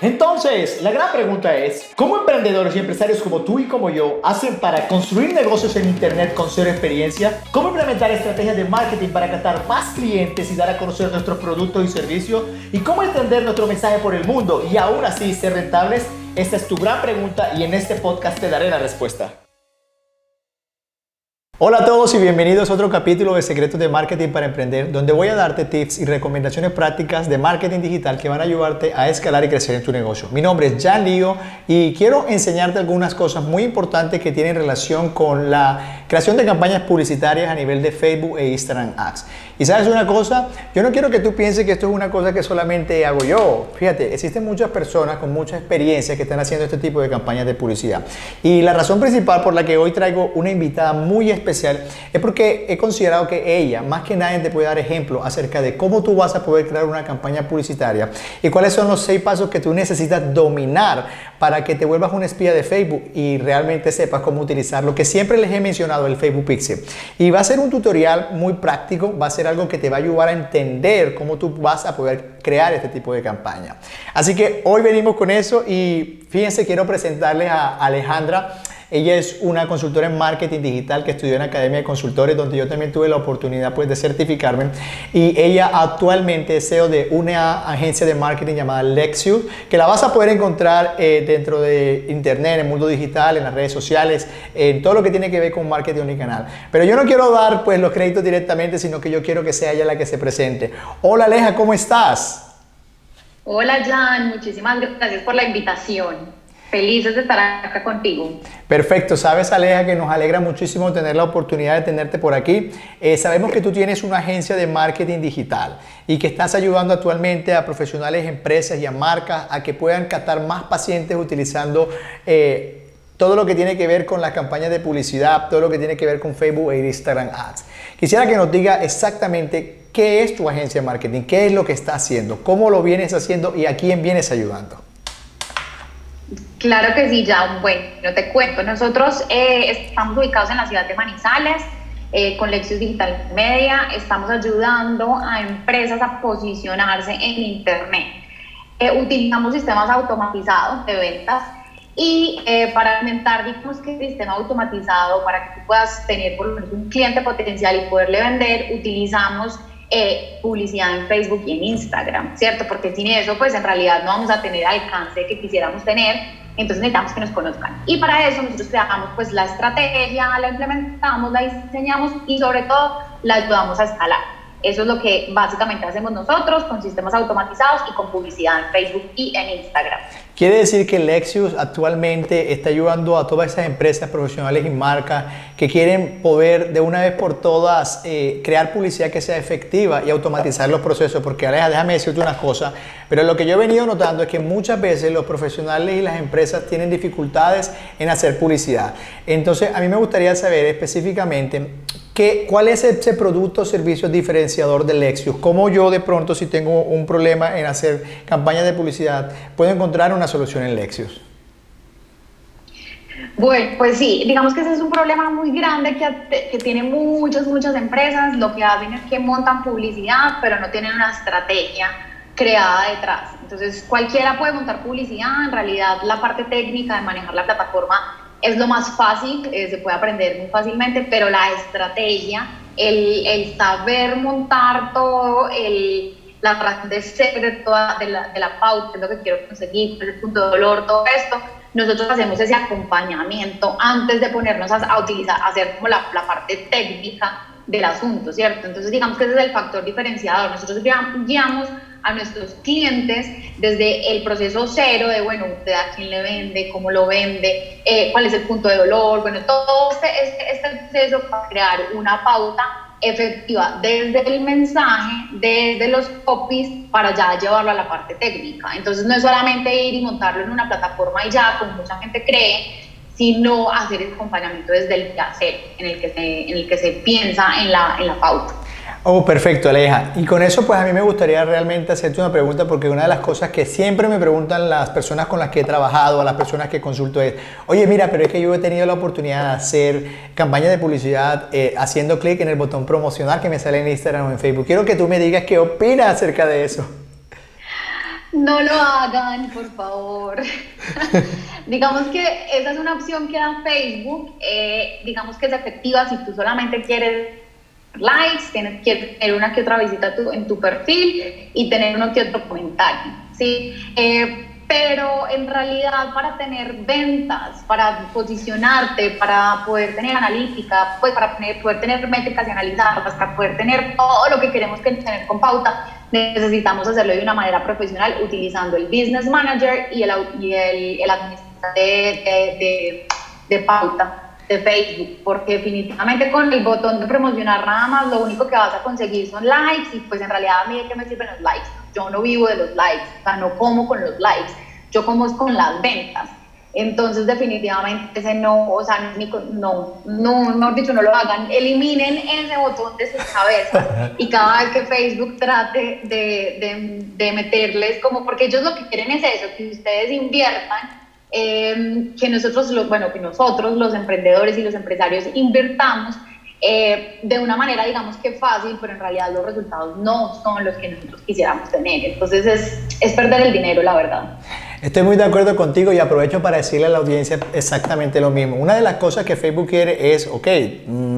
Entonces, la gran pregunta es, ¿cómo emprendedores y empresarios como tú y como yo hacen para construir negocios en Internet con cero experiencia? ¿Cómo implementar estrategias de marketing para captar más clientes y dar a conocer nuestros productos y servicios? ¿Y cómo extender nuestro mensaje por el mundo y aún así ser rentables? Esta es tu gran pregunta y en este podcast te daré la respuesta. Hola a todos y bienvenidos a otro capítulo de Secretos de Marketing para Emprender, donde voy a darte tips y recomendaciones prácticas de marketing digital que van a ayudarte a escalar y crecer en tu negocio. Mi nombre es Jan Lío y quiero enseñarte algunas cosas muy importantes que tienen relación con la creación de campañas publicitarias a nivel de Facebook e Instagram Ads. Y sabes una cosa, yo no quiero que tú pienses que esto es una cosa que solamente hago yo. Fíjate, existen muchas personas con mucha experiencia que están haciendo este tipo de campañas de publicidad. Y la razón principal por la que hoy traigo una invitada muy especial es porque he considerado que ella, más que nadie, te puede dar ejemplo acerca de cómo tú vas a poder crear una campaña publicitaria y cuáles son los seis pasos que tú necesitas dominar para que te vuelvas un espía de Facebook y realmente sepas cómo utilizar lo que siempre les he mencionado, el Facebook Pixel. Y va a ser un tutorial muy práctico, va a ser algo que te va a ayudar a entender cómo tú vas a poder crear este tipo de campaña. Así que hoy venimos con eso y fíjense, quiero presentarles a Alejandra. Ella es una consultora en marketing digital que estudió en Academia de Consultores, donde yo también tuve la oportunidad pues, de certificarme. Y ella actualmente es CEO de una agencia de marketing llamada Lexius, que la vas a poder encontrar eh, dentro de Internet, en el mundo digital, en las redes sociales, en todo lo que tiene que ver con marketing canal. Pero yo no quiero dar pues, los créditos directamente, sino que yo quiero que sea ella la que se presente. Hola Aleja, ¿cómo estás? Hola Jan, muchísimas gracias por la invitación. Felices de estar acá contigo. Perfecto, sabes Aleja que nos alegra muchísimo tener la oportunidad de tenerte por aquí. Eh, sabemos que tú tienes una agencia de marketing digital y que estás ayudando actualmente a profesionales, empresas y a marcas a que puedan captar más pacientes utilizando eh, todo lo que tiene que ver con las campañas de publicidad, todo lo que tiene que ver con Facebook e Instagram Ads. Quisiera que nos diga exactamente qué es tu agencia de marketing, qué es lo que está haciendo, cómo lo vienes haciendo y a quién vienes ayudando. Claro que sí, ya, bueno, te cuento. Nosotros eh, estamos ubicados en la ciudad de Manizales. Eh, con Lexus Digital Media estamos ayudando a empresas a posicionarse en Internet. Eh, utilizamos sistemas automatizados de ventas y para aumentar, digamos que el sistema automatizado, para que tú puedas tener por lo menos un cliente potencial y poderle vender, utilizamos publicidad en Facebook y en Instagram, ¿cierto? Porque sin eso, pues en realidad no vamos a tener alcance que quisiéramos tener entonces necesitamos que nos conozcan. Y para eso nosotros creamos pues la estrategia, la implementamos, la diseñamos y sobre todo la ayudamos a escalar. Eso es lo que básicamente hacemos nosotros con sistemas automatizados y con publicidad en Facebook y en Instagram. Quiere decir que Lexius actualmente está ayudando a todas esas empresas profesionales y marcas que quieren poder de una vez por todas eh, crear publicidad que sea efectiva y automatizar los procesos. Porque Aleja, déjame decirte una cosa, pero lo que yo he venido notando es que muchas veces los profesionales y las empresas tienen dificultades en hacer publicidad. Entonces, a mí me gustaría saber específicamente ¿Cuál es ese producto o servicio diferenciador de Lexius? ¿Cómo yo de pronto, si tengo un problema en hacer campañas de publicidad, puedo encontrar una solución en Lexius? Bueno, pues sí, digamos que ese es un problema muy grande que, que tiene muchas, muchas empresas. Lo que hacen es que montan publicidad, pero no tienen una estrategia creada detrás. Entonces, cualquiera puede montar publicidad. En realidad, la parte técnica de manejar la plataforma es lo más fácil, eh, se puede aprender muy fácilmente, pero la estrategia, el, el saber montar todo, el, la razón de ser de, toda, de, la, de la pauta, es lo que quiero conseguir, el punto de dolor, todo esto, nosotros hacemos ese acompañamiento antes de ponernos a, a utilizar, a hacer como la, la parte técnica del asunto, ¿cierto? Entonces digamos que ese es el factor diferenciador. Nosotros guiamos a nuestros clientes desde el proceso cero de, bueno, usted a quién le vende, cómo lo vende, eh, cuál es el punto de dolor, bueno, todo este, este, este proceso para crear una pauta efectiva desde el mensaje, desde los copies, para ya llevarlo a la parte técnica. Entonces no es solamente ir y montarlo en una plataforma y ya, como mucha gente cree, sino hacer el acompañamiento desde el hacer, en el que se, en el que se piensa en la, en la pauta. Oh, perfecto, Aleja. Y con eso, pues a mí me gustaría realmente hacerte una pregunta, porque una de las cosas que siempre me preguntan las personas con las que he trabajado, a las personas que consulto es, oye, mira, pero es que yo he tenido la oportunidad de hacer campaña de publicidad eh, haciendo clic en el botón promocional que me sale en Instagram o en Facebook. Quiero que tú me digas qué opinas acerca de eso. No lo hagan, por favor. digamos que esa es una opción que da Facebook, eh, digamos que es efectiva si tú solamente quieres likes, tienes que tener una que otra visita en tu perfil y tener uno que otro comentario, ¿sí? Eh, pero en realidad para tener ventas, para posicionarte, para poder tener analítica, pues para poder tener métricas y analizarlas, para poder tener todo lo que queremos tener con pauta, necesitamos hacerlo de una manera profesional utilizando el Business Manager y el, y el administrador de, de, pauta de Facebook, porque definitivamente con el botón de promocionar nada más lo único que vas a conseguir son likes y pues en realidad a mí de qué me sirven los likes. Yo no vivo de los likes, o sea, no como con los likes, yo como es con las ventas. Entonces, definitivamente ese no, o sea, no, no, mejor dicho, no lo hagan. Eliminen ese botón de sus cabezas y cada vez que Facebook trate de, de, de meterles como, porque ellos lo que quieren es eso, que ustedes inviertan, eh, que nosotros, los, bueno, que nosotros, los emprendedores y los empresarios, invertamos eh, de una manera, digamos que fácil, pero en realidad los resultados no son los que nosotros quisiéramos tener. Entonces es, es perder el dinero, la verdad. Estoy muy de acuerdo contigo y aprovecho para decirle a la audiencia exactamente lo mismo. Una de las cosas que Facebook quiere es, ok,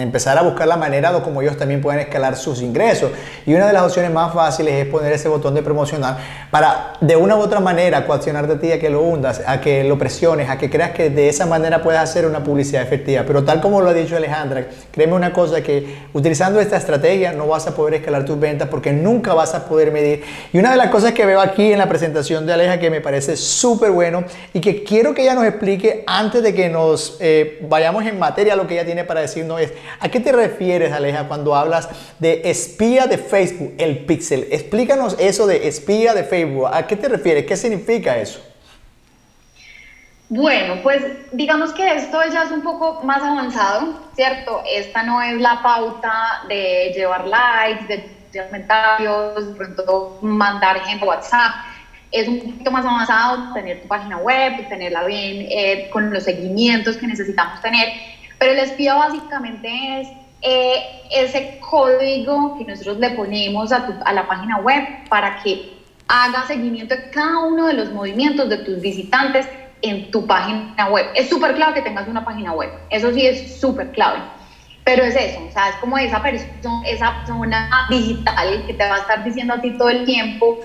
empezar a buscar la manera de cómo ellos también pueden escalar sus ingresos. Y una de las opciones más fáciles es poner ese botón de promocionar para de una u otra manera coaccionarte a ti a que lo hundas, a que lo presiones, a que creas que de esa manera puedes hacer una publicidad efectiva. Pero tal como lo ha dicho Alejandra, créeme una cosa que utilizando esta estrategia no vas a poder escalar tus ventas porque nunca vas a poder medir. Y una de las cosas que veo aquí en la presentación de Aleja que me parece súper bueno y que quiero que ella nos explique antes de que nos eh, vayamos en materia lo que ella tiene para decirnos es, ¿a qué te refieres, Aleja, cuando hablas de espía de Facebook, el pixel? Explícanos eso de espía de Facebook. ¿A qué te refieres? ¿Qué significa eso? Bueno, pues digamos que esto ya es un poco más avanzado, ¿cierto? Esta no es la pauta de llevar likes, de comentarios, de pronto mandar gente WhatsApp es un poquito más avanzado tener tu página web, tenerla bien eh, con los seguimientos que necesitamos tener, pero el espía básicamente es eh, ese código que nosotros le ponemos a, a la página web para que haga seguimiento de cada uno de los movimientos de tus visitantes en tu página web. Es súper clave que tengas una página web, eso sí es súper clave. Pero es eso, o sea, es como esa persona, esa persona digital que te va a estar diciendo a ti todo el tiempo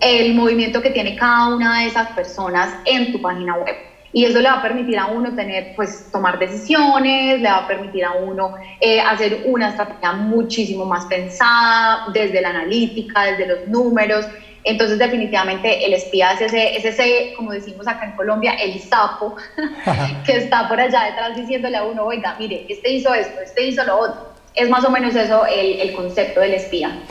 el movimiento que tiene cada una de esas personas en tu página web. Y eso le va a permitir a uno tener, pues, tomar decisiones, le va a permitir a uno eh, hacer una estrategia muchísimo más pensada desde la analítica, desde los números. Entonces, definitivamente, el espía es ese, es ese, como decimos acá en Colombia, el sapo, que está por allá detrás diciéndole a uno, oiga, mire, este hizo esto, este hizo lo otro. Es más o menos eso el, el concepto del espía,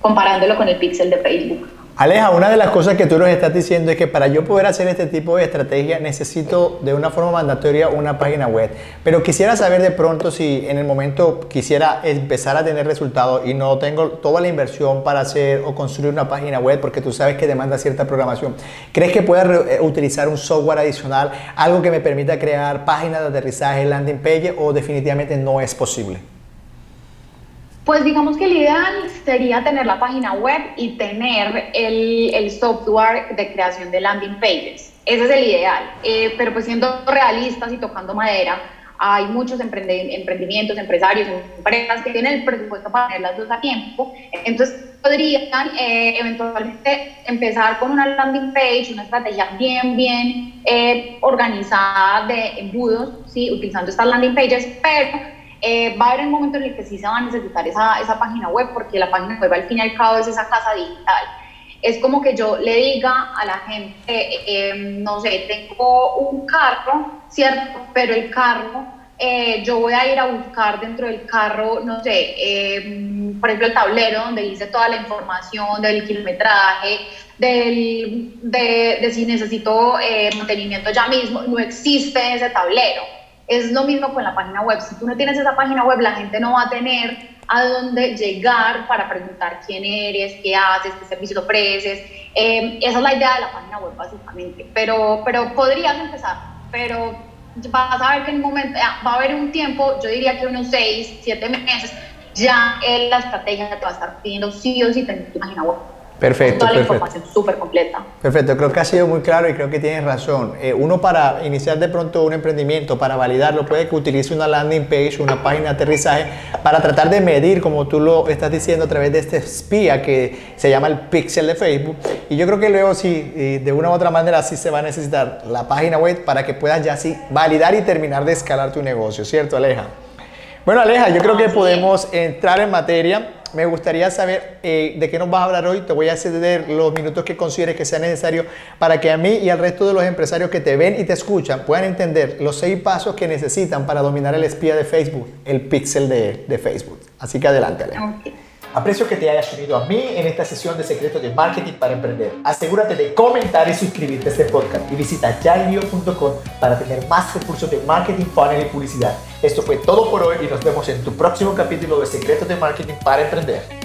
comparándolo con el pixel de Facebook. Aleja, una de las cosas que tú nos estás diciendo es que para yo poder hacer este tipo de estrategia necesito de una forma mandatoria una página web. Pero quisiera saber de pronto si en el momento quisiera empezar a tener resultados y no tengo toda la inversión para hacer o construir una página web porque tú sabes que demanda cierta programación. ¿Crees que pueda eh, utilizar un software adicional, algo que me permita crear páginas de aterrizaje, landing page o definitivamente no es posible? Pues digamos que el ideal sería tener la página web y tener el, software de creación de landing pages. Ese es el ideal. Eh, pero pues siendo realistas y tocando madera, hay muchos emprendimientos, empresarios, empresas que tienen el presupuesto para tener las dos a tiempo. Entonces podrían eh, eventualmente empezar con una landing page, una estrategia bien, bien eh, organizada de embudos, ¿sí? utilizando estas landing pages, pero eh, va a haber un momento en el que sí se va a necesitar esa, esa página web, porque la página web al fin y al cabo es esa casa digital. Es como que yo le diga a la gente, eh, no sé, tengo un carro, ¿cierto? Pero el carro, eh, yo voy a ir a buscar dentro del carro, no sé, por ejemplo, el tablero donde dice toda la información del kilometraje, del, de, de si necesito mantenimiento ya mismo. No existe ese tablero es lo mismo con la página web. Si tú no tienes esa página web, la gente no va a tener a dónde llegar para preguntar quién eres, qué haces, qué servicio ofreces. Eh, esa es la idea de la página web, básicamente. Pero, pero podrías empezar, pero vas a ver que en un momento, ah, va a haber un tiempo, yo diría que unos 6, 7 meses, ya la estrategia te va a estar pidiendo sí o sí tener tu página web. Perfecto. Toda la perfecto. información súper completa. Perfecto, creo que ha sido muy claro y creo que tienes razón. Eh, uno para iniciar de pronto un emprendimiento, para validarlo, puede que utilice una landing page, una página de aterrizaje, para tratar de medir, como tú lo estás diciendo, a través de este espía que se llama el pixel de Facebook. Y yo creo que luego sí, de una u otra manera, sí se va a necesitar la página web para que puedas ya sí validar y terminar de escalar tu negocio, ¿cierto, Aleja? Bueno, Aleja, yo creo que podemos entrar en materia. Me gustaría saber eh, de qué nos vas a hablar hoy. Te voy a ceder los minutos que consideres que sea necesario para que a mí y al resto de los empresarios que te ven y te escuchan puedan entender los seis pasos que necesitan para dominar el espía de Facebook, el pixel de, Facebook. Así que adelante. Aprecio que te hayas unido a mí en esta sesión de secretos de marketing para emprender. Asegúrate de comentar y suscribirte a este podcast y visita yanlio.com para tener más recursos de marketing, funnel y publicidad. Esto fue todo por hoy y nos vemos en tu próximo capítulo de secretos de marketing para emprender.